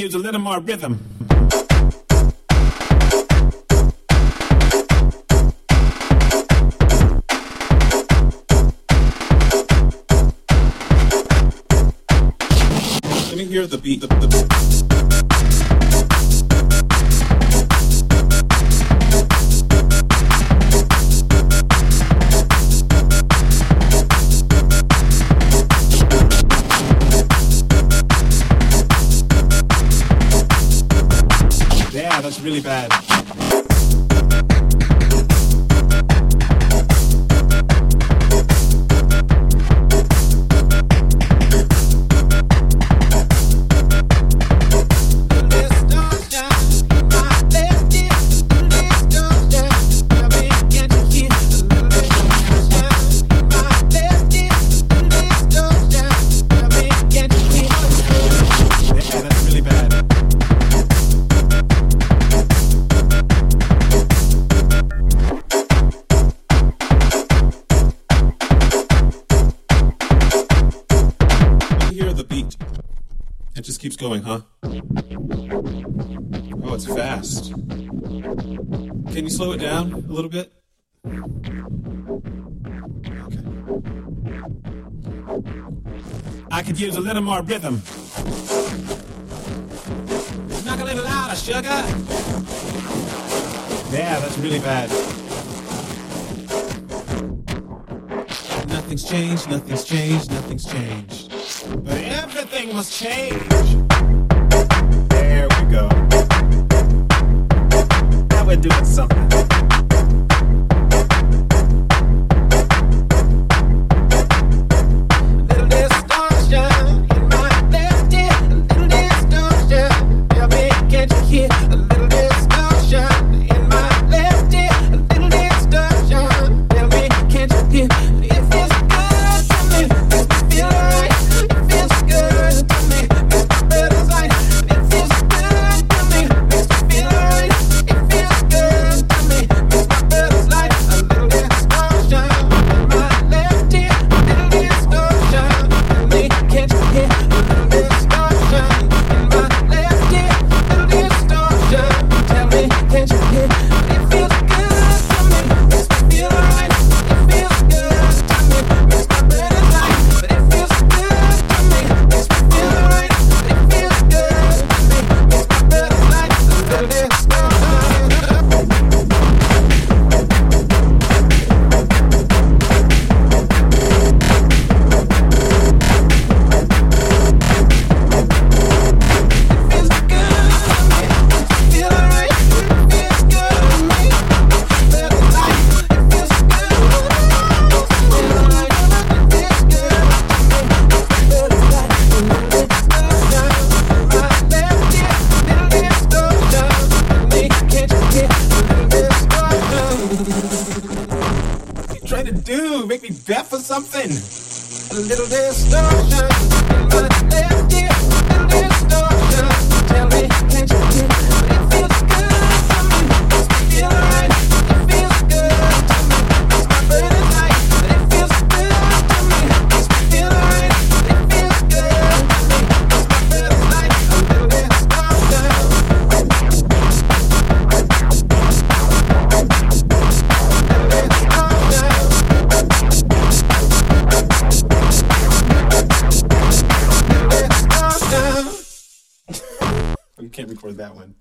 use a little more rhythm. Let me hear the beat. The, the... really bad. the beat. It just keeps going, huh? Oh, it's fast. Can you slow it down a little bit? Okay. I could use a little more rhythm. Knock a little louder, sugar. Yeah, that's really bad. Nothing's changed, nothing's changed, nothing's changed. But everything must change. There we go. Now we're doing something. do? Make me bet for something? A little distortion, but. can't record that one.